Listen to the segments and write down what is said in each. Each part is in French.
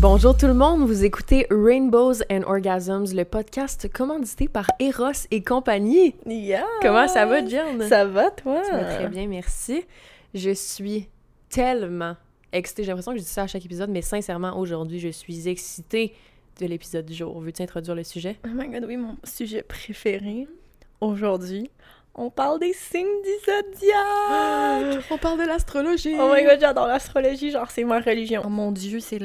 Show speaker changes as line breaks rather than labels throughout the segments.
Bonjour tout le monde, vous écoutez Rainbows and Orgasms, le podcast commandité par Eros et compagnie.
Yeah!
Comment ça va, Jen?
Ça va, toi?
Ça va très bien, merci. Je suis tellement excitée. J'ai l'impression que je dis ça à chaque épisode, mais sincèrement, aujourd'hui, je suis excitée de l'épisode du jour. Veux-tu introduire le sujet?
Oh my god, oui, mon sujet préféré. Aujourd'hui, on parle des signes du zodiaque!
on parle de l'astrologie!
Oh my god, j'adore l'astrologie, genre c'est ma religion. Oh mon dieu, c'est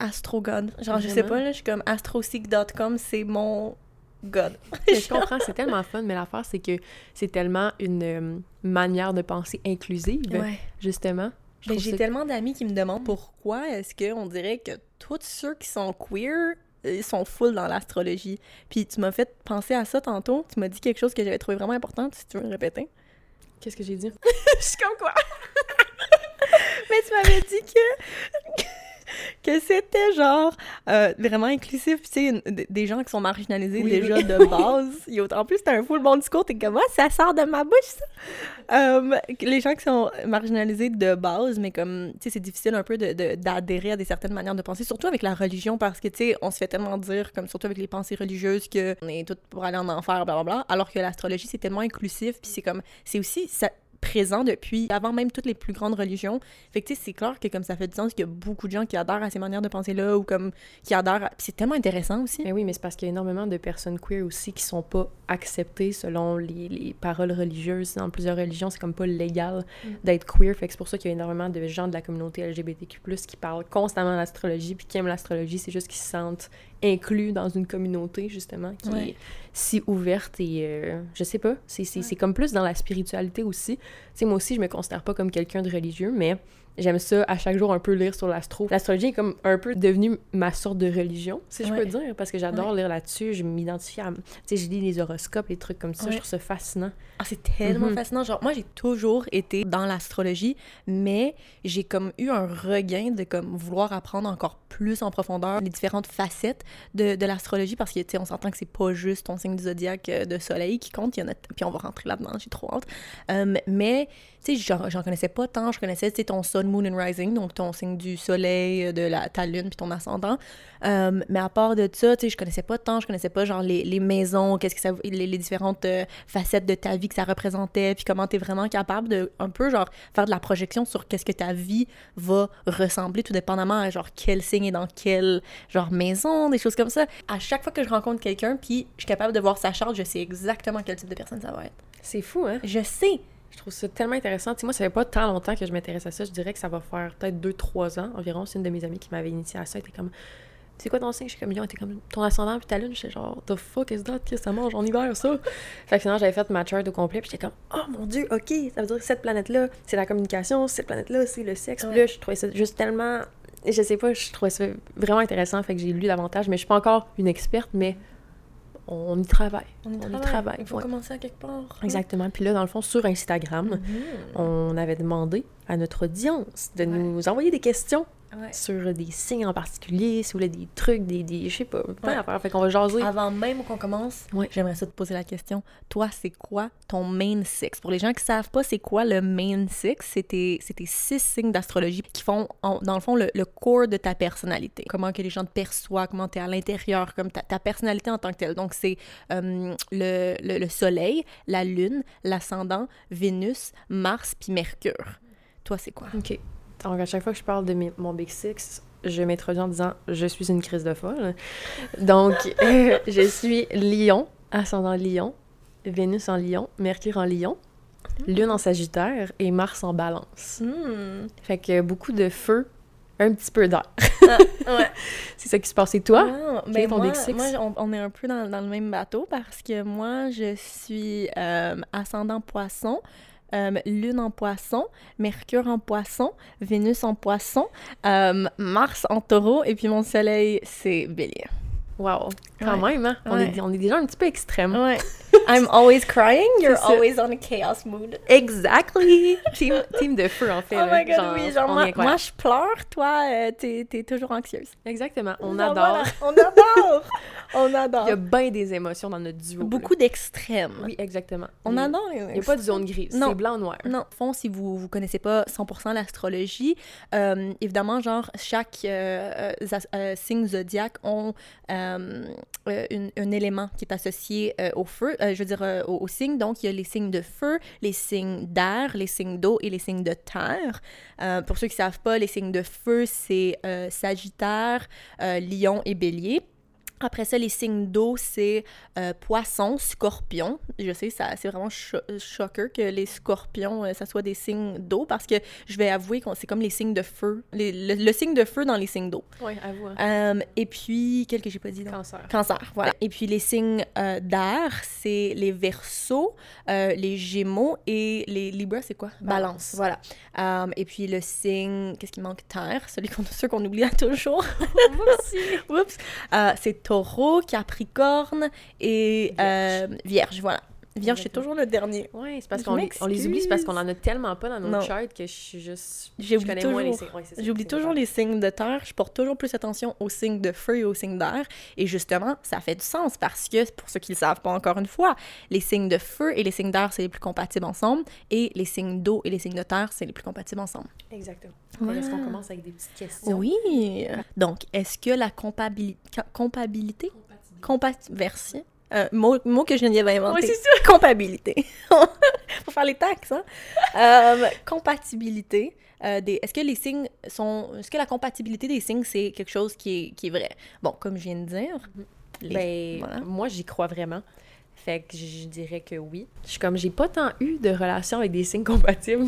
l'astro-god. Genre, je sais pas, là, je suis comme astroseek.com, c'est mon god.
Mais je comprends, c'est tellement fun, mais l'affaire, c'est que c'est tellement une euh, manière de penser inclusive,
Ouais.
justement. Trouve
j'ai tellement d'amis qui me demandent pourquoi est-ce qu'on dirait que tous ceux qui sont queer, ils sont full dans l'astrologie. Puis tu m'as fait penser à ça tantôt. Tu m'as dit quelque chose que j'avais trouvé vraiment important, si tu veux me répéter.
Qu'est-ce que j'ai dit?
Je suis comme quoi? Mais tu m'avais dit que que c'était genre euh, vraiment inclusif, tu sais, des gens qui sont marginalisés
Oui,
déjà
oui.
de base. Yo, en plus, t'as un full bon discours, t'es comme, Ah, ça sort de ma bouche, ça! Euh, les gens qui sont marginalisés de base, mais comme, tu sais, c'est difficile un peu de- de- d'adhérer à des certaines manières de penser, surtout avec la religion, parce que, tu sais, on se fait tellement dire, comme surtout avec les pensées religieuses, que on est toutes pour aller en enfer, blablabla, alors que l'astrologie, c'est tellement inclusif, puis c'est comme, c'est aussi... Ça, présent depuis avant même toutes les plus grandes religions. Fait que tu sais, c'est clair que comme ça fait du sens qu'il y a beaucoup de gens qui adhèrent à ces manières de penser-là ou comme qui adhèrent à... C'est tellement intéressant aussi.
Mais oui, mais c'est parce qu'il y a énormément de personnes queer aussi qui sont pas acceptées selon les, les paroles religieuses. Dans plusieurs religions, c'est comme pas légal
Mm.
d'être queer. Fait que c'est pour ça qu'il y a énormément de gens de la communauté LGBTQ+, qui parlent constamment d'astrologie puis qui aiment l'astrologie. C'est juste qu'ils se sentent inclus dans une communauté, justement, qui
Ouais.
est si ouverte et... euh, je sais pas, c'est comme plus dans la spiritualité aussi. Tu sais, moi aussi, je me considère pas comme quelqu'un de religieux, mais j'aime ça à chaque jour un peu lire sur l'astro. L'astrologie est comme un peu devenue ma sorte de religion, si je peux dire, parce que j'adore lire là-dessus. Je m'identifie à. Tu sais, je lis les horoscopes, les trucs comme ça.
Ouais.
Je trouve ça fascinant.
Ah, c'est tellement
Mhm.
fascinant. Genre, moi, j'ai toujours été dans l'astrologie, mais j'ai comme eu un regain de comme vouloir apprendre encore plus en profondeur les différentes facettes de, de l'astrologie parce que, tu sais, on s'entend que c'est pas juste ton signe du zodiaque euh, de soleil qui compte. Il y en a... Puis on va rentrer là-dedans, j'ai trop hâte. Euh, mais, tu sais, j'en connaissais pas tant. Je connaissais, tu sais, ton sun, moon and rising, donc ton signe du soleil, euh, de la, ta lune, puis ton ascendant. Euh, mais à part de ça, tu sais, je connaissais pas tant, je connaissais pas genre les, les maisons, qu'est-ce que ça, les, les différentes euh, facettes de ta vie que ça représentait, puis comment t'es vraiment capable de un peu genre faire de la projection sur qu'est-ce que ta vie va ressembler, tout dépendamment à genre quel signe est dans quelle genre maison, des choses comme ça. À chaque fois que je rencontre quelqu'un, puis je suis capable de voir sa charte, je sais exactement quel type de personne ça va être.
C'est fou, hein?
Je sais.
Je trouve ça tellement intéressant. Tu sais, moi, ça fait pas tant longtemps que je m'intéresse à ça. Je dirais que ça va faire peut-être 2-3 ans environ. C'est une de mes amies qui m'avait initié à ça. Elle était comme. C'est quoi ton signe? Je suis comme, Lion, était comme ton ascendant puis ta lune. J'étais genre, the fuck is that? Qu'est-ce que ça mange? En hiver, ça? fait que sinon, j'avais fait ma chart au complet. Puis j'étais comme, oh mon dieu, ok, ça veut dire que cette planète-là, c'est la communication. Cette planète-là, c'est le sexe. Puis là, je trouvais ça juste tellement. Je sais pas, je trouvais ça vraiment intéressant. Fait que j'ai lu davantage. Mais je suis pas encore une experte, mais on y travaille.
On y
On y
travaille.
travaille,
Il faut
ouais.
commencer à quelque part.
Exactement. Puis là, dans le fond, sur Instagram,
Mhm.
on avait demandé à notre audience de
Ouais.
nous envoyer des questions
Ouais.
sur des signes en particulier, si vous voulez des trucs, des, des je sais pas, plein
Ouais.
d'affaires. Fait qu'on va jaser.
Avant même qu'on commence,
Ouais.
j'aimerais ça te poser la question. Toi, c'est quoi ton main six? Pour les gens qui savent pas c'est quoi le main six, c'est tes, tes six signes d'astrologie qui font, en- dans le fond, le, le core de ta personnalité. Comment que les gens te perçoivent, comment tu es à l'intérieur, comme ta, ta personnalité en tant que telle. Donc, c'est euh, le, le, le soleil, la lune, l'ascendant, Vénus, Mars, puis Mercure. Toi, c'est quoi?
OK. Donc, à chaque fois que je parle de mes- mon Big Six, je m'introduis en disant « Je suis une crise de folle ». Donc, euh, je suis Lion, ascendant Lion, Vénus en Lion, Mercure en Lion, Lune en Sagittaire et Mars en Balance.
Hmm.
Fait que beaucoup de feu, un petit peu d'air.
Ouais.
C'est ça qui se passe. Et toi?
Ah,
Quel
ben
est ton
moi,
Big Six?
moi, on, on est un peu dans, dans le même bateau parce que moi, je suis euh, ascendant poisson, euh, lune en poisson, Mercure en poisson, Vénus en poisson, euh, Mars en taureau, et puis mon soleil, c'est bélier.
Wow! Quand
Ouais.
même, hein? On,
Ouais.
est, on est déjà un petit peu extrême.
Ouais. I'm always crying, you're always on a chaos mood.
Exactly! team, team de feu, en fait.
Oh my god, oui, genre
on est
moi, moi je pleure, toi, euh, t'es t'es toujours anxieuse.
Exactement. On
Genre,
adore.
voilà, on adore! On
Il
adore.
y a bien des émotions dans notre duo. là.
Beaucoup d'extrêmes.
Oui, exactement.
On
Il
adore les
Il n'y a pas de zone grise.
Non.
C'est blanc ou noir.
Non, au fond, si vous vous connaissez pas 100% l'astrologie, euh, évidemment, genre, chaque euh, euh, euh, signe zodiaque ont une- un élément qui est associé euh, au feu, euh, je veux dire, euh, au, au signe. Donc, il y a les signes de feu, les signes d'air, les signes d'eau et les signes de terre. Euh, pour ceux qui savent pas, les signes de feu, c'est euh, Sagittaire, euh, Lion et Bélier. Après ça, les signes d'eau, c'est euh, poisson, scorpion. Je sais, ça, c'est vraiment cho- choqueur que les scorpions, euh, ça soit des signes d'eau parce que je vais avouer que c'est comme les signes de feu. Les- le, le signe de feu dans les signes d'eau.
Oui, avoue.
Euh, et puis, quel que j'ai pas dit non?
Cancer.
Cancer, voilà. Et puis les signes d'air, c'est les versos, les gémeaux et les libras, c'est quoi?
Balance.
voilà. Et puis le signe, qu'est-ce qui manque? Terre, celui qu'on, qu'on oublie à toujours. Oups. C'est taureau, capricorne et euh, vierge, voilà. Vierge, c'est
Exactement.
toujours le dernier.
Oui, c'est parce
Je
qu'on les, on les oublie, c'est parce qu'on en a tellement pas dans nos
Non.
charts que je suis juste.
J'oublie
je connais moins les
toujours.
signes. Ouais,
J'oublie toujours les signes de terre, je porte toujours plus attention aux signes de feu et aux signes d'air. Et justement, ça fait du sens parce que, pour ceux qui ne le savent pas encore une fois, les signes de feu et les signes d'air, c'est les plus compatibles ensemble. Et les signes d'eau et les signes de terre, c'est les plus compatibles ensemble.
Exactement.
Voilà.
Est-ce qu'on commence avec des petites questions?
Oui. Donc, est-ce que la compabili- ca- compatibilité? Compatibilité. Euh, mot, mot que Geneviève a inventé.
Oui, c'est ça.
Compatibilité. Faut faire les taxes, hein? Euh, compatibilité. euh, des... Est-ce que les signes sont... Est-ce que la compatibilité des signes, c'est quelque chose qui est, qui est vrai? Bon, comme je viens de dire... les-
Ben,
voilà.
moi, j'y crois vraiment. Fait que je dirais que oui. Je suis comme, j'ai pas tant eu de relations avec des signes compatibles,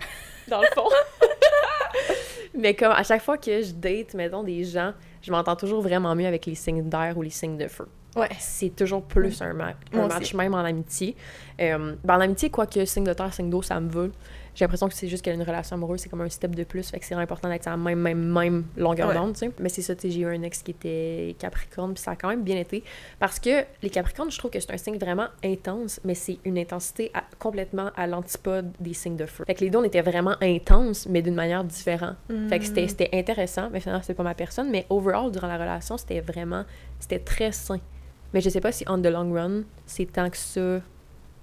dans le fond. Mais comme, à chaque fois que je date, mettons, des gens, je m'entends toujours vraiment mieux avec les signes d'air ou les signes de feu.
Ouais.
C'est toujours plus un, ma- un match, même en amitié. Euh, ben, en amitié, quoique signe de terre, signe d'eau, ça me va. J'ai l'impression que c'est juste qu'une relation amoureuse, c'est comme un step de plus. Fait que c'est vraiment important d'être à la même, même, même longueur
Ouais.
d'onde, tu sais. Mais c'est ça, tu sais, j'ai eu un ex qui était Capricorne, puis ça a quand même bien été. Parce que les Capricornes, je trouve que c'est un signe vraiment intense, mais c'est une intensité à- complètement à l'antipode des signes de feu. Fait que les deux, on était vraiment intenses, mais d'une manière différente. Fait que
Mm.
c'était c'était intéressant, mais finalement, c'était pas ma personne. Mais overall, durant la relation, c'était vraiment... C'était très sain. Mais je sais pas si on the long run, c'est tant que ça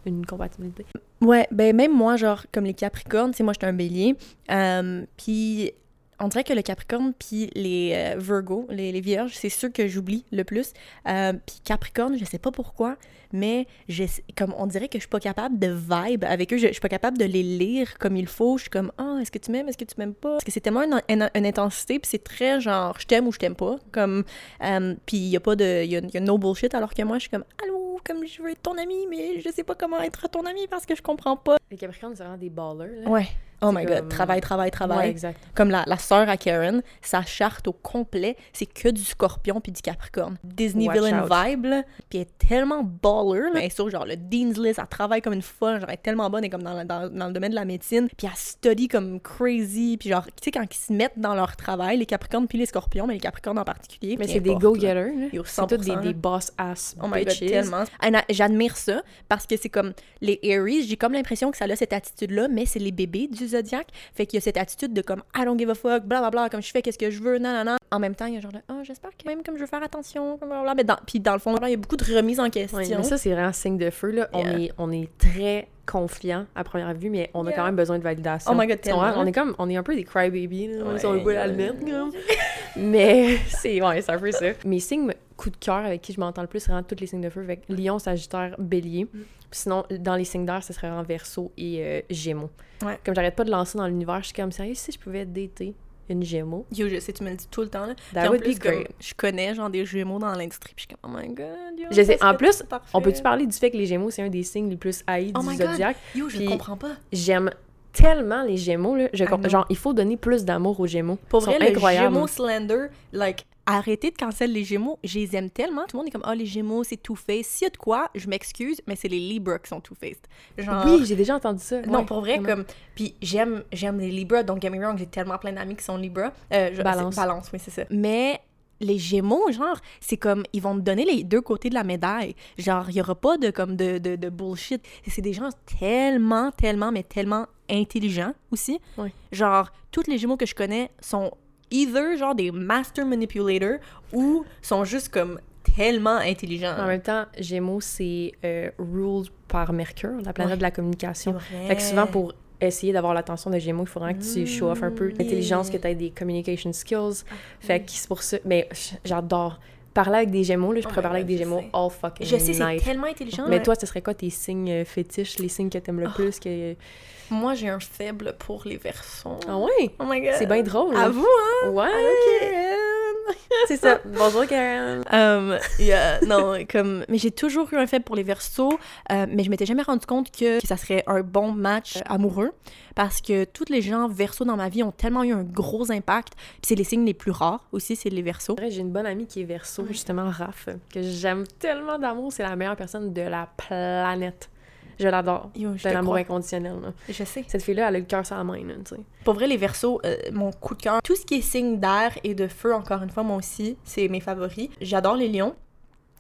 une compatibilité.
Ouais, ben même moi, genre, comme les Capricornes, tu sais, moi, j'étais un bélier. euh, puis on dirait que le Capricorne puis les euh, Virgo, les, les Vierges, c'est ceux que j'oublie le plus. Euh, puis Capricorne, je sais pas pourquoi, mais je, comme on dirait que je suis pas capable de vibe avec eux. Je, je suis pas capable de les lire comme il faut. Je suis comme, ah, est-ce que tu m'aimes, est-ce que tu m'aimes pas? Parce que c'est tellement une, une- une intensité, puis c'est très genre, je t'aime ou je t'aime pas. Comme, euh, puis il y a pas de, il y a, y a no bullshit, alors que moi, je suis comme, allô, comme je veux être ton ami, mais je sais pas comment être ton ami parce que je comprends pas.
Les Capricornes, c'est vraiment des ballers. Là.
Ouais. Oh my god,
comme-
travail, travail, travail.
Ouais, exact.
Comme la, la sœur à Karen, sa charte au complet, c'est que du scorpion puis du capricorne. Disney
Watch
villain
out.
vibe, là. Puis elle est tellement baller, là. Elle est sur genre le Dean's List, elle travaille comme une folle, genre elle est tellement bonne, elle est comme dans, le- dans, dans le domaine de la médecine. Puis elle study comme crazy, puis genre, tu sais, quand ils se mettent dans leur travail, les capricornes puis les scorpions, mais les capricornes en particulier.
Mais c'est des go-getters. là. C'est tous des,
100%,
des boss-ass
Oh my god,
bitches.
tellement. J'admire ça parce que c'est comme les Aries, j'ai comme l'impression que ça a cette attitude-là, mais c'est les bébés du zodiaque. Fait qu'il y a cette attitude de comme I don't give a fuck, blablabla, comme je fais qu'est-ce que je veux, nanana. En même temps, il y a genre de oh, j'espère que même comme je veux faire attention, blablabla. Mais dans, puis dans le fond, il y a beaucoup de remises en question.
Mais ça, c'est vraiment signe de feu. Là. On, est, on est très confiant à première vue, mais on a
Yeah.
quand même besoin de validation.
Oh my God, tellement.
On est comme, on est un peu des crybabies, là.
Ouais,
on pas la le. Mais c'est ouais, c'est un peu ça. Mes signes coup de cœur avec qui je m'entends le plus, c'est vraiment tous les signes de feu. Avec Lion, Sagittaire, Bélier.
Mm.
Sinon, dans les signes d'air, ce serait en Verseau et euh, Gémeaux.
Ouais.
Comme j'arrête pas de lancer dans l'univers, je suis comme sérieux, si je pouvais dater une Gémeaux,
Yo, je sais, tu me le dis tout le temps. Là. Puis en plus,
be
comme,
great.
je connais genre des jumeaux dans l'industrie, puis je suis comme, oh my god, yo,
Je sais, en plus. On peut-tu parler du fait que les Gémeaux, c'est un des signes les plus haïs
Oh
du zodiaque?
Yo, je
Puis-
comprends pas.
J'aime tellement les Gémeaux, là. Je, genre, il faut donner plus d'amour aux Gémeaux.
Pour
Ils sont
vrai, le
incroyables.
Gémeaux Slender, like, arrêtez de cancel les Gémeaux. Je les aime tellement. Tout le monde est comme, ah, les Gémeaux, c'est Two-Face. S'il y a de quoi, je m'excuse, mais c'est les Libra qui sont Two-Faced. Genre...
Oui, j'ai déjà entendu ça.
Non,
Ouais,
pour vrai,
vraiment.
comme. Puis j'aime, j'aime les Libra, donc get me wrong, j'ai tellement plein d'amis qui sont Libra. Euh, je-
Balance.
Balance, oui, c'est ça. Mais les Gémeaux, genre, c'est comme, ils vont me donner les deux côtés de la médaille. Genre, il y aura pas de, comme, de, de, de bullshit. C'est des gens tellement, tellement, mais tellement intelligents aussi. Genre, tous les Gémeaux que je connais sont either, genre, des master manipulators ou sont juste comme tellement intelligent.
En même temps, Gémeaux, c'est euh, ruled par Mercure, la planète
Ouais.
de la communication. Fait que souvent, pour essayer d'avoir l'attention de Gémeaux, il faudrait que tu show off un peu
Mm,
l'intelligence, que tu aies des communication skills.
Ah,
Fait que c'est pour ça. Mais j'adore. Parler avec des Gémeaux, là, je
Oh
pourrais parler avec des Gémeaux
sais.
all fucking
Je sais, c'est tellement intelligent.
Mais
ouais.
toi, ce serait quoi tes signes euh, fétiches, les signes que t'aimes le
Oh.
plus que...
Moi, j'ai un faible pour les versos.
Ah ouais?
Oh my god.
C'est bien drôle.
À vous, hein?
Ouais,
ok.
c'est ça. Bonjour, Karen.
Um, yeah, non, comme, mais j'ai toujours eu un faible pour les versos, euh, mais je m'étais jamais rendu compte que, que ça serait un bon match euh, amoureux parce que tous les gens versos dans ma vie ont tellement eu un gros impact. Puis c'est les signes les plus rares aussi, c'est les versos.
j'ai une bonne amie qui est verso, justement, Raph, que j'aime tellement d'amour. C'est la meilleure personne de la planète. Je l'adore.
Yo, je
C'est
te
un amour
crois.
inconditionnel. là.
Je sais.
Cette fille-là, elle a le cœur sur la main, là, tu sais.
Pour vrai, les versos, euh, mon coup de cœur. Tout ce qui est signe d'air et de feu, encore une fois, moi aussi, c'est mes favoris. J'adore les lions,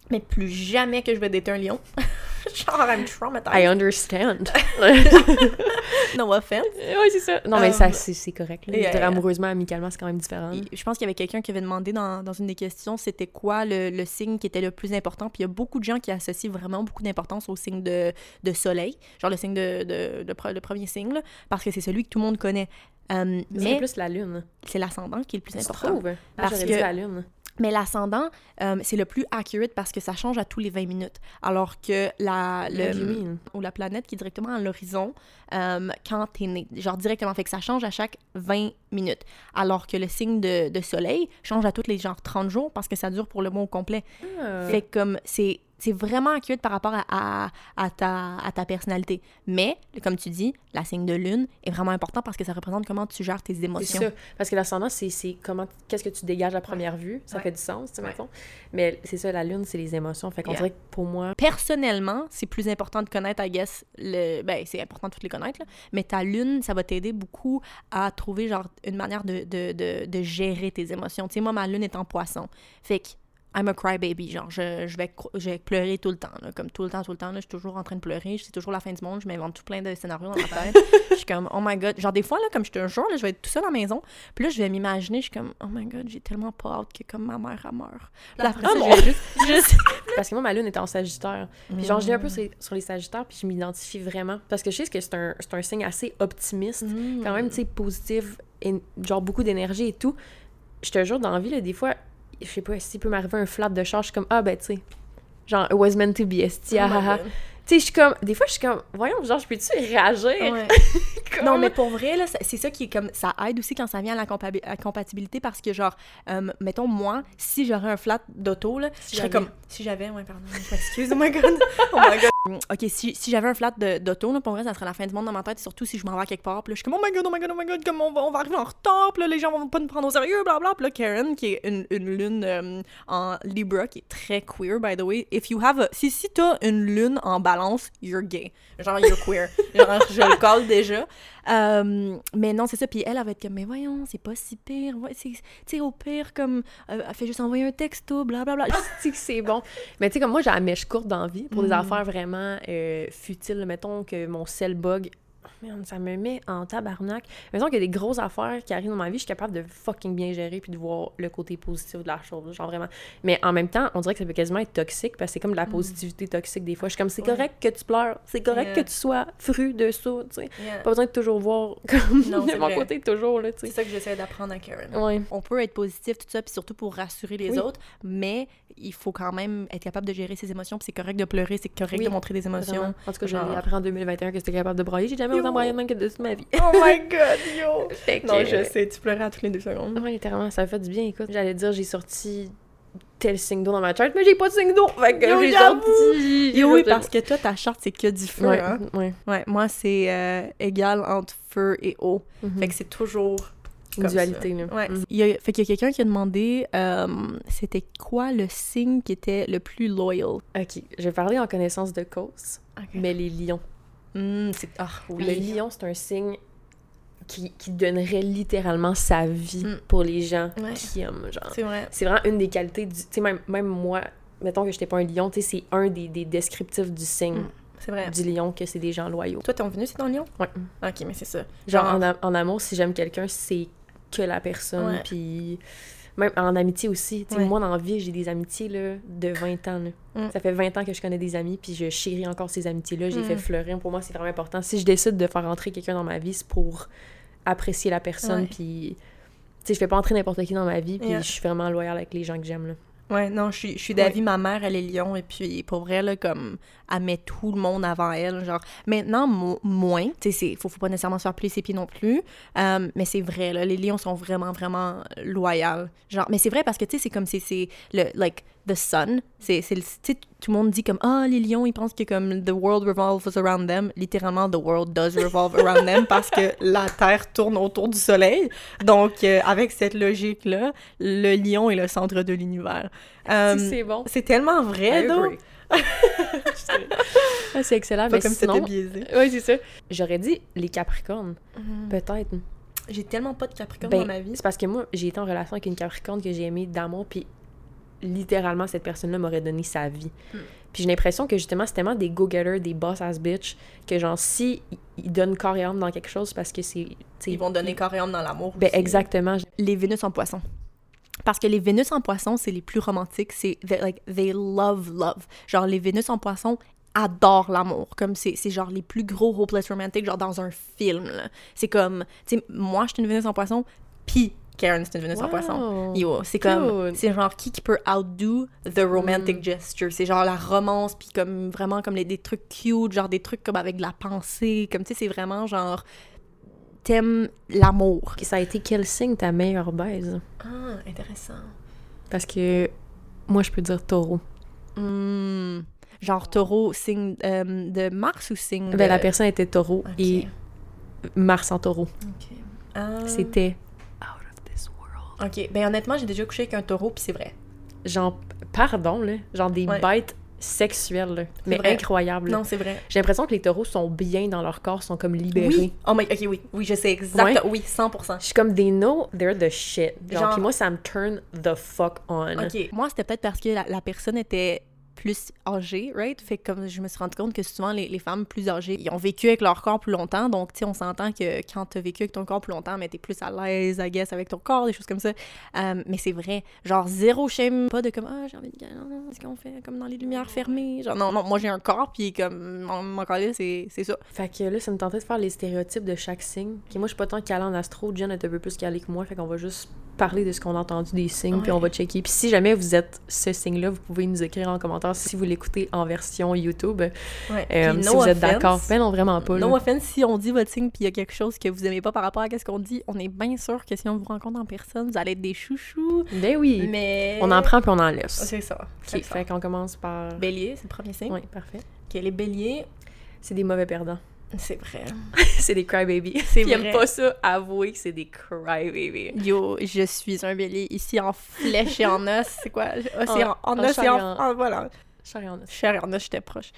mais plus jamais que je vais dater un lion. Genre, I'm traumatized.
I understand.
No offense.
oui, c'est ça. Non, mais ça,
Um,
c'est c'est correct. Là.
yeah, yeah.
amoureusement, amicalement, c'est quand même différent.
Et Je pense qu'il y avait quelqu'un qui avait demandé dans, dans une des questions c'était quoi le, le signe qui était le plus important? Puis il y a beaucoup de gens qui associent vraiment beaucoup d'importance au signe de, de soleil, genre le signe de, de, de pre- le premier signe, là, parce que c'est celui que tout le monde connaît.
C'est
mais
plus la lune.
c'est l'ascendant qui est le plus important.
trouves?
Parce que-
que... la lune.
Mais l'ascendant, euh, c'est le plus accurate parce que ça change à tous les 20 minutes. Alors que la, le, ou la planète qui est directement à l'horizon euh, quand t'es né. Genre directement. Fait que ça change à chaque 20 minutes. Alors que le signe de, de soleil change à tous les genre 30 jours parce que ça dure pour le mois au complet.
Ah.
Fait que comme c'est c'est vraiment accurate par rapport à, à, à ta, à ta personnalité. Mais, comme tu dis, la signe de lune est vraiment important parce que ça représente comment tu gères tes
C'est
émotions.
ça. Parce que l'ascendant, c'est c'est comment qu'est-ce que tu dégages à première vue. Ça
Ouais.
fait du sens, tu
Ouais.
Mais c'est ça, la lune, c'est les émotions. Fait qu'on
Yeah.
dirait que pour moi...
personnellement, c'est plus important de connaître, I guess, le... Ben, c'est important de toutes les connaître, là. mais ta lune, ça va t'aider beaucoup à trouver, genre, une manière de, de, de, de gérer tes émotions. Tu sais, moi, ma lune est en poisson. Fait que, I'm a crybaby, genre, je, je, vais, je vais pleurer tout le temps, là, comme tout le temps, tout le temps, là, je suis toujours en train de pleurer, c'est toujours la fin du monde, je m'invente tout plein de scénarios dans ma tête. Je suis comme, oh my god, genre, des fois, là, comme je te jure, là, je vais être tout seul à la maison, puis là, je vais m'imaginer, je suis comme, oh my god, j'ai tellement pas hâte que, comme, ma mère, elle meurt. Là, après
Ah,
ça,
mon-
je vais juste, juste...
Parce que moi, ma lune était en Sagittaire. Puis genre, je lis un peu
Mm.
sur, sur les Sagittaires, puis je m'identifie vraiment. Parce que je sais que c'est un, un signe assez optimiste.
Mm.
Quand même, tu sais, positif, et genre beaucoup d'énergie et tout. Je te jure, dans la vie, là, des fois, je sais pas, s'il peut m'arriver un flap de char, je suis comme, ah, ben, tu sais, genre, it was meant to be, esti,
Oh
ah,
my
ah, ah. Tu sais, je suis comme, des fois, je suis comme, voyons, genre, je peux-tu réagir?
Ouais.
Comme-
Non, mais pour vrai, là, c'est ça qui est comme. Ça aide aussi quand ça vient à la compatibilité parce que, genre, euh, mettons, moi, si j'aurais un flat d'auto, là, je serais comme. Si j'avais, ouais, pardon, je m'excuse, oh my god. Oh my god. Ok, si, si j'avais un flat d'auto, là, pour vrai, ça serait la fin du monde dans ma tête, surtout si je m'en vais à quelque part. Puis là, je suis comme, oh my god, oh my god, oh my god, comme on va, on va arriver en retard, puis là, les gens vont pas nous prendre au sérieux, blablabla. Puis là, Karen, qui est une, une lune euh, en Libra, qui est très queer, by the way. If you have a- Si, si t'as une lune en balance, you're gay. Genre, you're queer. Genre, je le colle déjà. Euh, mais non, c'est ça. Puis elle, elle va être comme, mais voyons, c'est pas si pire. Tu sais, au pire, comme, euh, elle fait juste envoyer un texto, blablabla.
Esti que c'est bon. Mais tu sais, comme moi, j'ai la mèche courte dans la vie pour des
Mm.
affaires vraiment euh, futiles. Mettons que mon sel bug. Ça me met en tabarnak. Mettons qu'il y a des grosses affaires qui arrivent dans ma vie, je suis capable de fucking bien gérer puis de voir le côté positif de la chose. Genre vraiment. Mais en même temps, on dirait que ça peut quasiment être toxique parce que c'est comme de la positivité toxique des fois. Je suis comme, c'est
Mm. Ouais.
correct que tu pleures. C'est correct
Yeah.
que tu sois fru de ça, tu sais.
Yeah.
Pas besoin de toujours voir comme
Non,
de
c'est
mon
vrai.
côté, toujours, là, tu
C'est
sais.
ça que j'essaie d'apprendre à Karen.
Ouais.
On peut être positif, tout ça, puis surtout pour rassurer les
Oui.
autres, mais il faut quand même être capable de gérer ses émotions, puis c'est correct de pleurer, c'est correct
Oui,
de montrer des émotions.
Vraiment. En tout cas, j'ai appris en 2021 que j'étais capable de brailler. J'ai jamais
Yo.
autant braillé de même que de toute ma vie.
Oh my god, yo!
Fait que-
Non, je sais, tu pleurais à toutes les deux secondes.
Ouais, littéralement, ça fait du bien, écoute. J'allais dire, j'ai sorti tel signe d'eau dans ma charte, mais j'ai pas de signe d'eau! Fait que
Yo,
j'ai sorti...
Et oui, parce que toi, ta charte, c'est que du feu,
Ouais,
hein?
ouais.
Ouais, moi, c'est euh, égal entre feu et eau.
Mhm.
Fait que c'est toujours
Une
comme
dualité, là.
Ouais.
Mhm.
Il y a, fait qu'il y a quelqu'un qui a demandé euh, c'était quoi le signe qui était le plus loyal?
Ok, je vais parler en connaissance de cause, mais les lions.
C'est... Ah,
Le
oui.
lion, c'est un signe qui, qui donnerait littéralement sa vie
Mm.
pour les gens
Ouais.
qui aiment, genre.
C'est vrai.
C'est vraiment une des qualités du... Tu sais, même, même moi, mettons que j'étais pas un lion, tu sais, c'est un des, des descriptifs du signe.
C'est vrai.
du lion que c'est des gens loyaux.
Toi, t'es venu, c'est dans Lyon?
Ouais.
Ok, mais c'est ça.
Genre,
Genre-
en, en amour, si j'aime quelqu'un, c'est que la personne, puis Même en amitié aussi.
Ouais.
moi, dans la vie, j'ai des amitiés là, de 20 ans. là.
Mm.
Ça fait 20 ans que je connais des amis, puis je chéris encore ces amitiés-là. J'ai
Mm.
fait fleurir. Pour moi, c'est vraiment important. Si je décide de faire entrer quelqu'un dans ma vie, c'est pour apprécier la personne, puis... Tu sais, je fais pas entrer n'importe qui dans ma vie, puis
Yeah.
je suis vraiment loyale avec les gens que j'aime, là.
Ouais, non, je suis, je suis d'avis, ma mère, elle est lion, et puis pour vrai, là, comme, elle met tout le monde avant elle, genre, maintenant, mo- moins, tu sais, c'est- faut, faut pas nécessairement se faire plier ses pieds non plus, euh, mais c'est vrai, là, les lions sont vraiment, vraiment loyaux, genre, mais c'est vrai parce que, tu sais, c'est comme, c'est, c'est le, like, the sun, c'est, c'est tout le monde dit comme, ah, les lions, ils pensent que comme, the world revolves around them, littéralement, the world does revolve around them, parce que la Terre tourne autour du soleil, donc, euh, avec cette logique-là, le lion est le centre de l'univers.
Si c'est bon.
c'est tellement vrai, donc.
Ah, c'est excellent,
Pas
mais
comme
sinon...
c'était biaisé.
Oui, c'est ça. J'aurais dit les Capricornes, peut-être.
J'ai tellement pas de Capricorne
Ben,
dans ma vie.
C'est parce que moi, j'ai été en relation avec une Capricorne que j'ai aimée d'amour, puis littéralement, cette personne-là m'aurait donné sa vie.
Hmm.
Puis j'ai l'impression que justement, c'est tellement des go-getters, des boss-ass bitch, que genre, si ils- donnent corps et âme dans quelque chose, parce que c'est.
Ils vont donner corps et âme dans l'amour.
Ben,
aussi.
exactement.
Les Vénus en poisson. Parce que les Vénus en poisson, c'est les plus romantiques. C'est, they, like, they love love. Genre, les Vénus en poisson adorent l'amour. Comme c'est, c'est genre les plus gros hopeless romantiques, genre dans un film. là. C'est comme, tu sais, moi, je suis une Vénus en poisson, puis Karen, c'est une Vénus en
Wow.
poisson. Yo, c'est comme, c'est genre qui qui peut outdo the romantic
Mm.
gesture? C'est genre la romance, puis comme vraiment comme les, des trucs cute, genre des trucs comme avec de la pensée. Comme tu sais, c'est vraiment genre, t'aimes l'amour.
Ça a été quel signe ta meilleure baise?
Ah, intéressant.
Parce que moi, je peux dire taureau.
Hmm. Genre taureau, signe euh, de Mars ou signe de...
Ben, la personne était taureau et Mars en taureau.
Ok. Ah.
C'était out of this world.
Ok, ben honnêtement, j'ai déjà couché avec un taureau, puis c'est vrai.
Genre, pardon, là. Genre des
Ouais.
bêtes sexuelles, là. Mais
vrai.
incroyables. là.
Non, c'est vrai.
J'ai l'impression que les taureaux sont bien dans leur corps, sont comme libérés.
Oui. Oh my... Ok, oui. Oui, je sais exactement. Oui, 100%.
Je suis comme, they know they're the shit. Genre,
Genre-
puis moi, ça me turn the fuck on.
Ok. Moi, c'était peut-être parce que la, la personne était plus âgée, right? Fait que comme je me suis rendu compte que souvent les, les femmes plus âgées, ils ont vécu avec leur corps plus longtemps. Donc, tu sais, on s'entend que quand t'as vécu avec ton corps plus longtemps, mais t'es plus à l'aise, I guess, avec ton corps, des choses comme ça. Euh, mais c'est vrai. Genre, zéro shame. Pas de comme, ah, j'ai envie de. Ce qu'on fait comme dans les lumières fermées. Genre, non, non, moi j'ai un corps, puis comme, mon, mon corps là, c'est c'est ça.
Fait que là, ça me tentait de faire les stéréotypes de chaque signe. Puis moi, je suis pas tant calée en astro. Jen est un peu plus calée que moi. Fait qu'on va juste parler de ce qu'on a entendu des signes, puis on va checker. Puis si jamais vous êtes ce signe-là, vous pouvez nous écrire en commentaire si vous l'écoutez en version YouTube.
Ouais.
Euh, si vous êtes d'accord. Ben non, vraiment pas. là.
No offense, si on dit votre signe puis il y a quelque chose que vous aimez pas par rapport à ce qu'on dit, on est bien sûr que si on vous rencontre en personne, vous allez être des chouchous.
Ben oui.
Mais.
On en prend puis on en laisse.
C'est ça.
Ok,
c'est ça.
fait qu'on commence par...
Bélier, c'est le premier signe.
Oui, parfait.
Ok, les béliers,
C'est des mauvais perdants.
C'est vrai.
c'est des crybabies.
C'est vrai.
pas ça, avouer que c'est des crybabies.
Yo, je suis un bélier ici en flèche et en os. C'est quoi? Ah, c'est en,
En-
en
en
os et
chair
en. voilà.
Chair et en os.
Cher et en os, j'étais proche.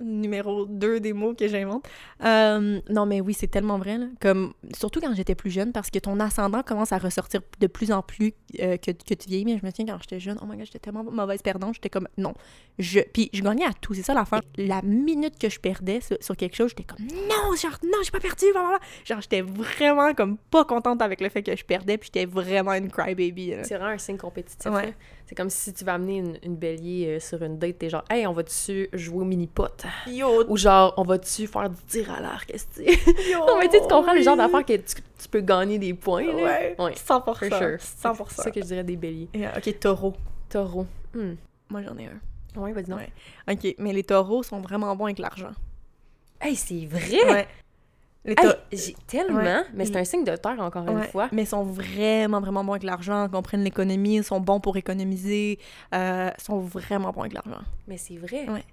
Numéro 2 des mots que j'invente. Euh, non, mais oui, c'est tellement vrai. Là. Comme, surtout quand j'étais plus jeune, parce que ton ascendant commence à ressortir de plus en plus euh, que, que tu vieillis. Mais je me souviens quand j'étais jeune, oh my god, j'étais tellement mauvaise perdante. J'étais comme, non. Je... Puis je gagnais à tout, c'est ça l'affaire. La minute que je perdais sur, sur quelque chose, j'étais comme, non, genre, non, j'ai pas perdu, blablabla. Genre, j'étais vraiment comme pas contente avec le fait que je perdais, puis j'étais vraiment une crybaby.
C'est vraiment un signe compétitif.
Ouais.
C'est comme si tu vas amener une, une bélier euh, sur une date, t'es genre, hey, on va-tu jouer au mini-pot?
Yo,
Ou genre, on va-tu faire du tir à l'arc? qu'est-ce que tu Non, mais tu comprends le genre
oui.
d'affaires que tu, tu peux gagner des points. Là.
Ouais,
Ouais,
100%.
for sure.
100%.
C'est ça que je dirais des béliers.
Ok, taureau.
Taureau. Hmm.
Moi, j'en ai un.
Ouais, vas-y, non.
Ouais. Ok, mais les taureaux sont vraiment bons avec l'argent.
Hey, c'est vrai!
Ouais.
Hey, j'ai tellement,
Ouais.
mais c'est un signe de terre encore une fois.
Mais ils sont vraiment, vraiment bons avec l'argent, comprennent l'économie, ils sont bons pour économiser, euh, sont vraiment bons avec l'argent.
Mais c'est vrai.
Ouais.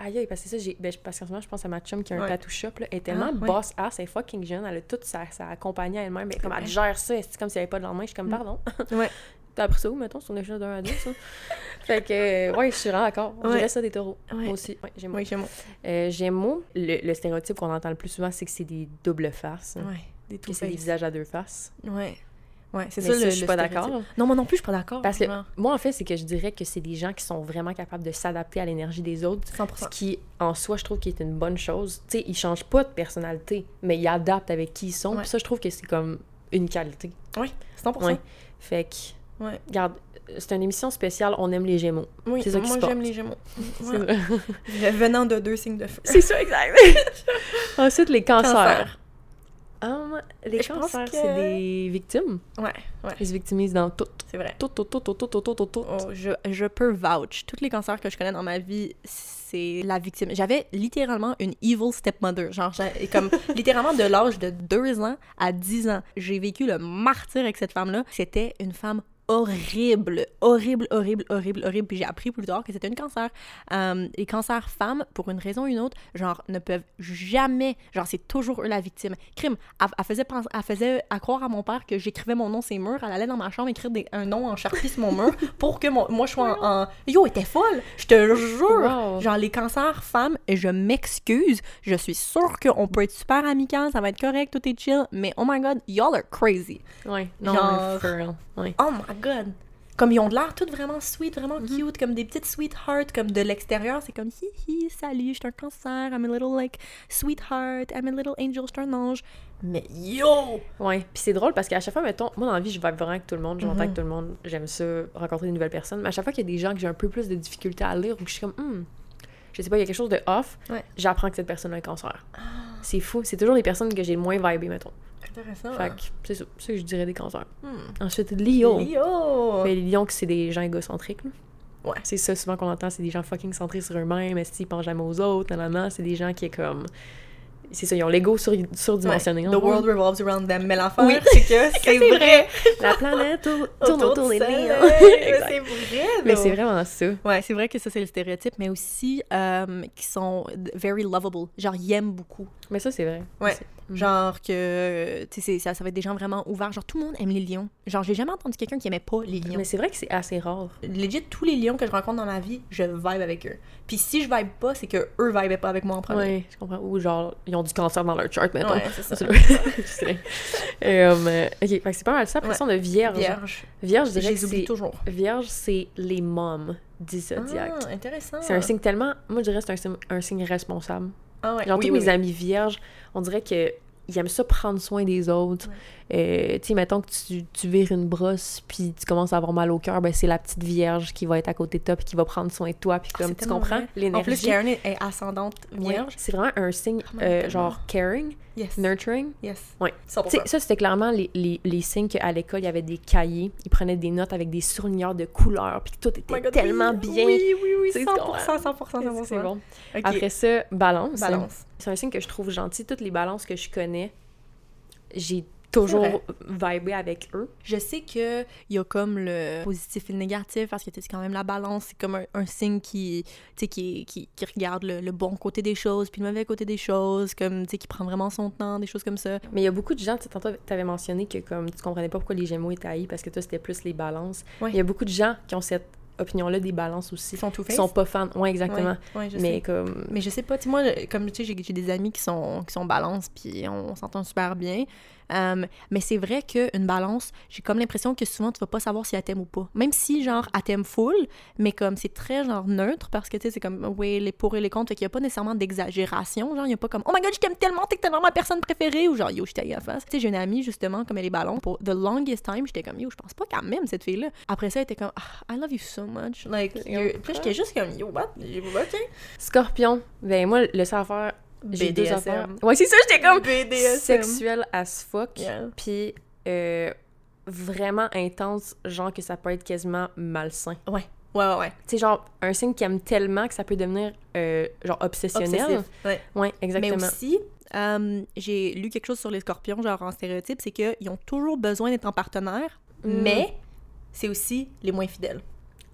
Aïe, parce que ça, j'ai. Ben, parce qu'en ce moment, je pense à ma chum qui a un
Ouais.
tattoo shop, là. Elle est tellement
Ah, ouais.
boss ass, elle est fucking jeune, elle a toute sa, sa compagnie à elle-même. Mais comme elle gère ça, c'est comme si elle avait pas de lendemain. Je suis comme,
Mm.
pardon.
Ouais.
T'as appris ça où, mettons, sur une échelle d'un à deux, ça? fait que, euh, ouais, je suis vraiment d'accord. Je dirais ça des taureaux.
Ouais.
Moi aussi. Ouais, j'aime
Oui, moi.
Euh, Gémeaux, le, le stéréotype qu'on entend le plus souvent, c'est que c'est des doubles faces.
Ouais. Des
Que c'est des visages à deux faces.
Ouais. Ouais, c'est ça le
je suis pas d'accord.
Non, moi non plus, je suis pas d'accord.
Parce que moi, en fait, c'est que je dirais que c'est des gens qui sont vraiment capables de s'adapter à l'énergie des autres.
100%.
Ce qui, en soi, je trouve qui est une bonne chose. Tu sais, ils changent pas de personnalité, mais ils adaptent avec qui ils sont. Puis ça, je trouve que c'est comme une qualité.
Oui, 100%.
Ouais. Fait que,
Ouais.
Regarde, c'est une émission spéciale, on aime les Gémeaux.
Oui,
C'est ça
moi j'aime les Gémeaux. Ouais. Venant de deux signes de feu.
C'est ça, exact. Ensuite, les cancers.
Cancer.
Les cancers, c'est des victimes.
Ouais, ouais.
Ils se victimisent dans tout.
C'est vrai.
Tout, tout, tout, tout, tout, tout, tout, tout.
Oh, je, je peux vouch. Tous les cancers que je connais dans ma vie, c'est la victime. J'avais littéralement une evil stepmother. Genre, comme littéralement de l'âge de 2 ans à 10 ans, j'ai vécu le martyr avec cette femme-là. C'était une femme horrible, horrible, horrible, horrible, horrible. Puis j'ai appris plus tard que c'était une cancer. Euh, les cancers femmes, pour une raison ou une autre, genre, ne peuvent jamais, genre, c'est toujours eux la victime. Crime, elle, elle faisait, penser- elle faisait à croire à mon père que j'écrivais mon nom sur murs. Elle allait dans ma chambre écrire des- un nom en charpie sur mon mur pour que mon- moi je sois en, en- Yo, elle était folle! Je te jure!
Wow.
Genre, les cancers femmes, je m'excuse, je suis sûre qu'on peut être super amical, ça va être correct, tout est chill, mais oh my god, y'all are crazy.
Ouais, non,
Genre-
for real. Ouais.
Oh my god! Comme ils ont de l'air toutes vraiment sweet, vraiment cute, comme des petites sweethearts, comme de l'extérieur, c'est comme hi hi, salut, je suis un cancer, I'm a little like sweetheart, I'm a little angel, je suis un ange. Mais yo!
Ouais, puis c'est drôle parce qu'à chaque fois, mettons, moi dans la vie, je vibe vraiment avec tout le monde, je m'entends
Mhm.
avec tout le monde, j'aime ça, rencontrer de nouvelles personnes, mais à chaque fois qu'il y a des gens que j'ai un peu plus de difficulté à lire ou que je suis comme, hmm, je sais pas, il y a quelque chose de off,
Ouais.
j'apprends que cette personne a un cancer. C'est fou, c'est toujours les personnes que j'ai le moins vibé, mettons.
Intéressant.
Fait que c'est ça, c'est que je dirais des cancers.
Hmm.
Ensuite, Leo.
Leo!
Mais les lions, c'est des gens égocentriques, là.
Ouais.
C'est ça souvent qu'on entend, c'est des gens fucking centrés sur eux-mêmes, est-ce qu'ils pensent jamais aux autres, nanana, c'est des gens qui est comme... C'est ça, ils ont l'ego sur, surdimensionné.
Ouais. The world revolves around them. Mais l'affaire,
Oui.
c'est que c'est
c'est
vrai.
La planète tourne autour des lions.
C'est vrai,
Mais c'est vraiment ça.
Ouais, c'est vrai que ça, c'est le stéréotype, mais aussi euh, qui sont very lovable. Genre, ils aiment beaucoup.
Mais ça, c'est vrai.
Ouais.
C'est-
Genre que, tu sais, ça, ça va être des gens vraiment ouverts. Genre, tout le monde aime les lions. Genre, j'ai jamais entendu quelqu'un qui aimait pas les lions.
Mais c'est vrai que c'est assez rare.
Legit, tous les lions que je rencontre dans ma vie, je vibe avec eux. Puis si je vibe pas, c'est que eux vibaient pas avec moi en premier.
Ouais, je comprends. Ou genre, ils ont du cancer dans leur chart, mettons.
Ouais, c'est ça.
Sais. Euh, ok, fait que c'est pas mal ça. Après
Ouais.
a vierge.
Vierge.
Vierge, je dirais que c'est...
toujours.
Vierge, c'est les mômes du zodiaque.
Ah, intéressant.
C'est un signe tellement... Moi, je dirais que c'est un signe responsable.
Ah ouais.
Genre,
oui,
tous
oui,
mes
oui.
amis vierges, on dirait que ils aiment ça prendre soin des autres. Euh, tu sais, mettons que tu, tu vires une brosse, puis tu commences à avoir mal au cœur, ben c'est la petite vierge qui va être à côté de toi, puis qui va prendre soin de toi, puis
Ah,
comme, tu comprends l'énergie.
En plus, Karen est ascendante vierge.
c'est vraiment un signe,
Oh
euh, genre caring,
Yes.
nurturing.
Yes.
Ouais.
100%.
Ça, c'était clairement les, les, les signes qu'à l'école, il y avait des cahiers, ils prenaient des notes avec des surligneurs de couleurs, puis que tout était
Oh my God,
tellement
oui.
bien.
Oui, oui, oui,
Tu sais,
100%,
tu comprends?
100%, 100%.
C'est bon. Après ça, balance.
Balance.
C'est un signe que je trouve gentil. Toutes les balances que je connais, j'ai toujours vibé avec eux.
Je sais que il y a comme le positif et le négatif parce que c'est quand même la balance, c'est comme un, un signe qui, qui, qui, qui regarde le, le bon côté des choses puis le mauvais côté des choses, comme tu sais, qui prend vraiment son temps, des choses comme ça.
Mais il y a beaucoup de gens, tu tantôt, tu avais mentionné que comme tu comprenais pas pourquoi les Gémeaux étaient haïs parce que toi, c'était plus les balances.
Ouais.
Il y a beaucoup de gens qui ont cette opinion-là des balances aussi.
Ils sont tout
Qui sont pas fans. Ouais, exactement.
Ouais, ouais, je
Mais
sais.
comme.
Mais je sais pas, tu moi, comme tu sais, j'ai des amis qui sont, qui sont balance, puis on s'entend super bien. Euh, mais c'est vrai qu'une balance, j'ai comme l'impression que souvent, tu vas pas savoir si elle t'aime ou pas. Même si, genre, elle t'aime full, mais comme c'est très, genre, neutre, parce que, tu sais, c'est comme, oui, les pour et les contre, fait qu'il y a pas nécessairement d'exagération. Genre, il y a pas comme, oh my god, je t'aime tellement, t'es tellement ma personne préférée, ou genre, yo, je t'aille à face. Tu sais, j'ai une amie, justement, comme elle est ballon, pour the longest time, j'étais comme, yo, je pense pas qu'elle m'aime, cette fille-là. Après ça, elle était comme, ah, I love you so much. Like, you're- puis j'étais juste comme, yo, what? J'ai- Ok.
Scorpion. Ben, moi, le savoir. J'ai deux
BDSM.
affaires. Ouais, c'est ça, j'étais comme.
BDSM.
Sexuel as fuck.
Yeah.
Puis. euh, vraiment intense, genre que ça peut être quasiment malsain.
Ouais, ouais, ouais, ouais.
Tu sais, genre, un signe qui aime tellement que ça peut devenir, euh, genre, obsessionnel.
Obsessif. Ouais.
Ouais, exactement.
Mais aussi, euh, j'ai lu quelque chose sur les scorpions, genre en stéréotype, c'est qu'ils ont toujours besoin d'être en partenaire,
Mm.
mais c'est aussi les moins fidèles.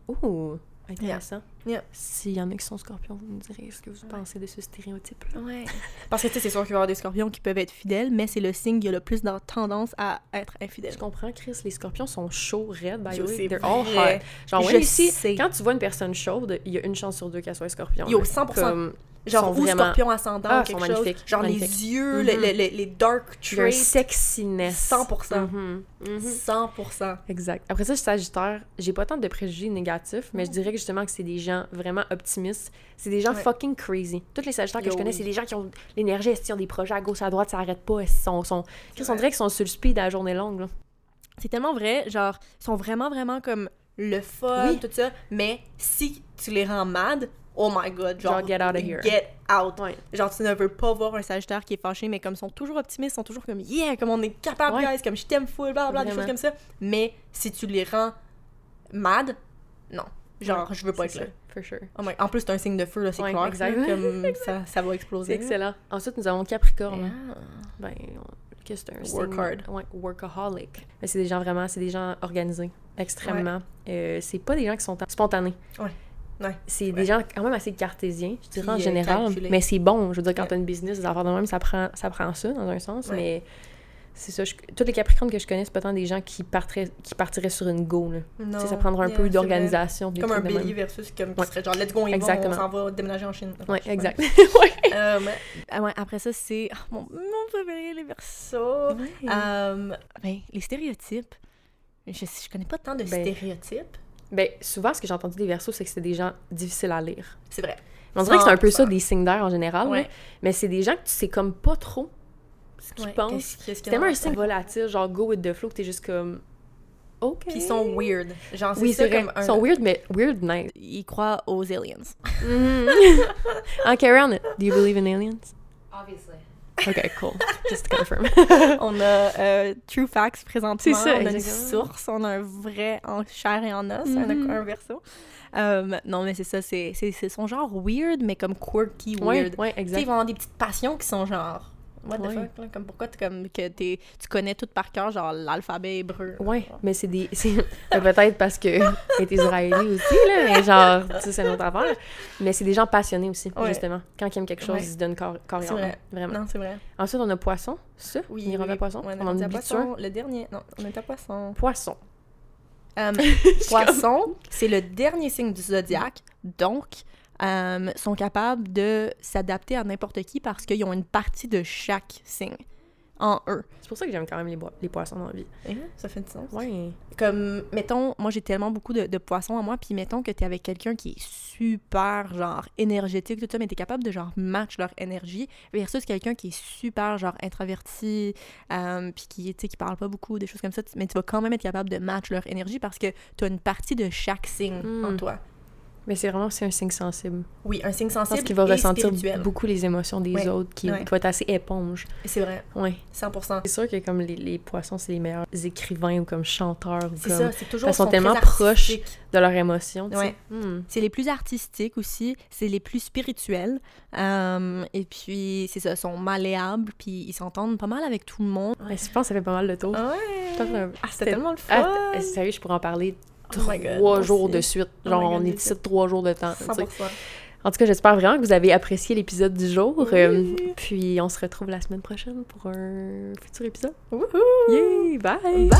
Ouh, intéressant.
Yeah.
S'il y en a qui sont scorpions, vous me direz ce que vous pensez de ce stéréotype-là.
Ouais. Parce que tu sais, c'est sûr qu'il va y avoir des scorpions qui peuvent être fidèles, mais c'est le signe qui a le plus de tendance à être infidèle.
Je comprends, Chris, les scorpions sont chauds, raides, by the way. They're all hot. Genre,
Je
ici,
sais.
quand tu vois une personne chaude, il y a une chance sur deux qu'elle soit un scorpion.
Yo,
là.
100%.
Comme,
Genre,
sont
ou
vraiment-
scorpion ascendant,
Ah,
quelque
sont
chose.
magnifiques,
Genre les yeux,
Mhm.
les, les- les- les dark traits.
sexiness.
100%.
Mhm, mhm.
100%.
Exact. Après ça, je suis Sagittaire. J'ai pas tant de préjugés négatifs, mais je dirais que justement que c'est des gens vraiment optimistes. C'est des gens
Ouais.
fucking crazy. Tous les Sagittaires que
Yo,
je connais, c'est des gens qui ont l'énergie, ils ont des projets à gauche, à droite, ça arrête pas, ils sont, sont...
Ouais.
dirait qu'ils sont sur le speed à la journée longue.
C'est tellement vrai, genre, ils sont vraiment, vraiment comme le fun,
Oui.
tout ça, mais si tu les rends mad, oh my god, genre,
Genre, get out of here.
Get out.
Ouais.
Genre, tu ne veux pas voir un Sagittaire qui est fâché, mais comme ils sont toujours optimistes, ils sont toujours comme yeah, comme on est capable,
Ouais.
guys, comme je t'aime full, blablabla, des choses comme ça. Mais si tu les rends mad, non. Genre, je veux pas être là.
For sure.
Oh my- En plus, c'est un signe de feu, là, c'est
Ouais,
clair.
exact.
là, Comme ça, ça va exploser.
excellent. Ensuite, nous avons Capricorne.
Ah.
Ben, qu'est-ce que c'est un
Work
signe?
hard.
Ouais, workaholic. Mais c'est des gens vraiment, c'est des gens organisés, extrêmement. Euh, c'est pas des gens qui sont spontanés.
Ouais. Ouais.
C'est
Ouais.
des gens quand même assez cartésiens, je dirais en
Puis, euh,
général. Mais c'est bon. Je veux dire, quand
Ouais.
t'as une business, des affaires de même, ça prend, ça prend ça dans un sens.
Ouais.
Mais c'est ça. je- tous les Capricornes que je connais, c'est pas tant des gens qui, partiraient, qui partiraient sur une go. Là.
Non.
ça prendra un
Yeah,
peu d'organisation.
Comme un bélier versus comme qui
Ouais.
serait genre let's go, on y va, on
Exactement.
s'en va déménager en Chine. Pas.
exact. ouais.
Euh, ah ouais, après ça, c'est ah, mon, mon préféré, les versos. Euh, ben, les stéréotypes. Je, je connais pas tant de
Ben,
stéréotypes.
Ben, souvent, ce que j'ai entendu des versos, c'est que c'est des gens difficiles à lire.
C'est vrai.
On dirait que c'est un peu ça,
100%.
des signes d'air en général. là.
Ouais.
Mais c'est des gens que tu sais comme pas trop ce qu'ils
Ouais,
pensent. C'est
y
tellement un signe volatile, genre go with the flow, que t'es juste comme. OK.
Puis ils sont weird. Genre, c'est
Oui,
ça
c'est
comme un...
Ils sont weird, mais weird nice.
Ils croient aux aliens.
Mhm. ah, Karen, do you believe in aliens?
Obviously.
OK, cool. Just to confirm.
on a euh, True Facts présentement.
C'est ça,
on a une source, on a un vrai en chair et en os, un,
Mhm.
un verso. Euh, non, mais c'est ça, c'est c'est- c'est son genre weird, mais comme quirky
ouais,
weird.
ouais,
Tu sais, ils
exact.
vont avoir des petites passions qui sont genre. What the fuck, là? Comme pourquoi tu comme que t'es- tu connais tout par cœur, genre l'alphabet hébreu.
Ouais, mais c'est des. Peut-être parce que est israélien aussi, là, mais genre, tu sais, c'est une autre affaire. Mais c'est des gens passionnés aussi,
Ouais.
justement. Quand ils aiment quelque chose,
Ouais.
ils se donnent corps, corps et âme.
vrai.
Vraiment.
Non, c'est vrai.
Ensuite, on a poisson. Ça?
Oui.
On à
oui.
poisson?
Ouais,
on oublie
poisson. Le dernier. Non, on est à poisson.
Poisson.
Euh, poisson, c'est le dernier signe du zodiaque, donc euh, sont capables de s'adapter à n'importe qui parce qu'ils ont une partie de chaque signe en eux.
C'est pour ça que j'aime quand même les, poissons dans la vie.
ça fait du sens.
Ouais.
Comme, mettons, moi j'ai tellement beaucoup de, de poissons à moi, puis mettons que t'es avec quelqu'un qui est super, genre, énergétique, tout ça, mais t'es capable de, genre, match leur énergie, versus quelqu'un qui est super, genre, introverti, euh, puis qui, tu sais, qui parle pas beaucoup, des choses comme ça, mais tu vas quand même être capable de match leur énergie parce que t'as une partie de chaque signe
Mm.
en toi.
Mais c'est vraiment c'est un signe sensible.
Oui, un signe sensible
qu'il va
et
ressentir
spirituel.
beaucoup les émotions des
Ouais.
autres, qui
Ouais.
doit être assez éponge.
C'est vrai,
Ouais.
100%.
C'est sûr que comme les, les poissons, c'est les meilleurs écrivains ou comme chanteurs
C'est
comme
ça, c'est toujours
Elles sont
sont
tellement proches. de leurs émotions.
Ouais.
Hmm.
C'est les plus artistiques aussi, c'est les plus spirituels. euh, et puis, c'est ça, sont malléables, puis ils s'entendent pas mal avec tout le monde.
Ouais, je pense que ça fait pas mal de tour.
Ouais! Ah, c'était tellement le fun!
Ah, sérieux, je pourrais en parler trois
moi
jours de suite.
Oh
Genre,
God,
on est ici trois jours de temps. tu sais.
100%.
En tout cas, j'espère vraiment que vous avez apprécié l'épisode du jour.
Oui.
Euh, puis on se retrouve la semaine prochaine pour un futur épisode.
Wouhou!
Yay! Bye!
Bye!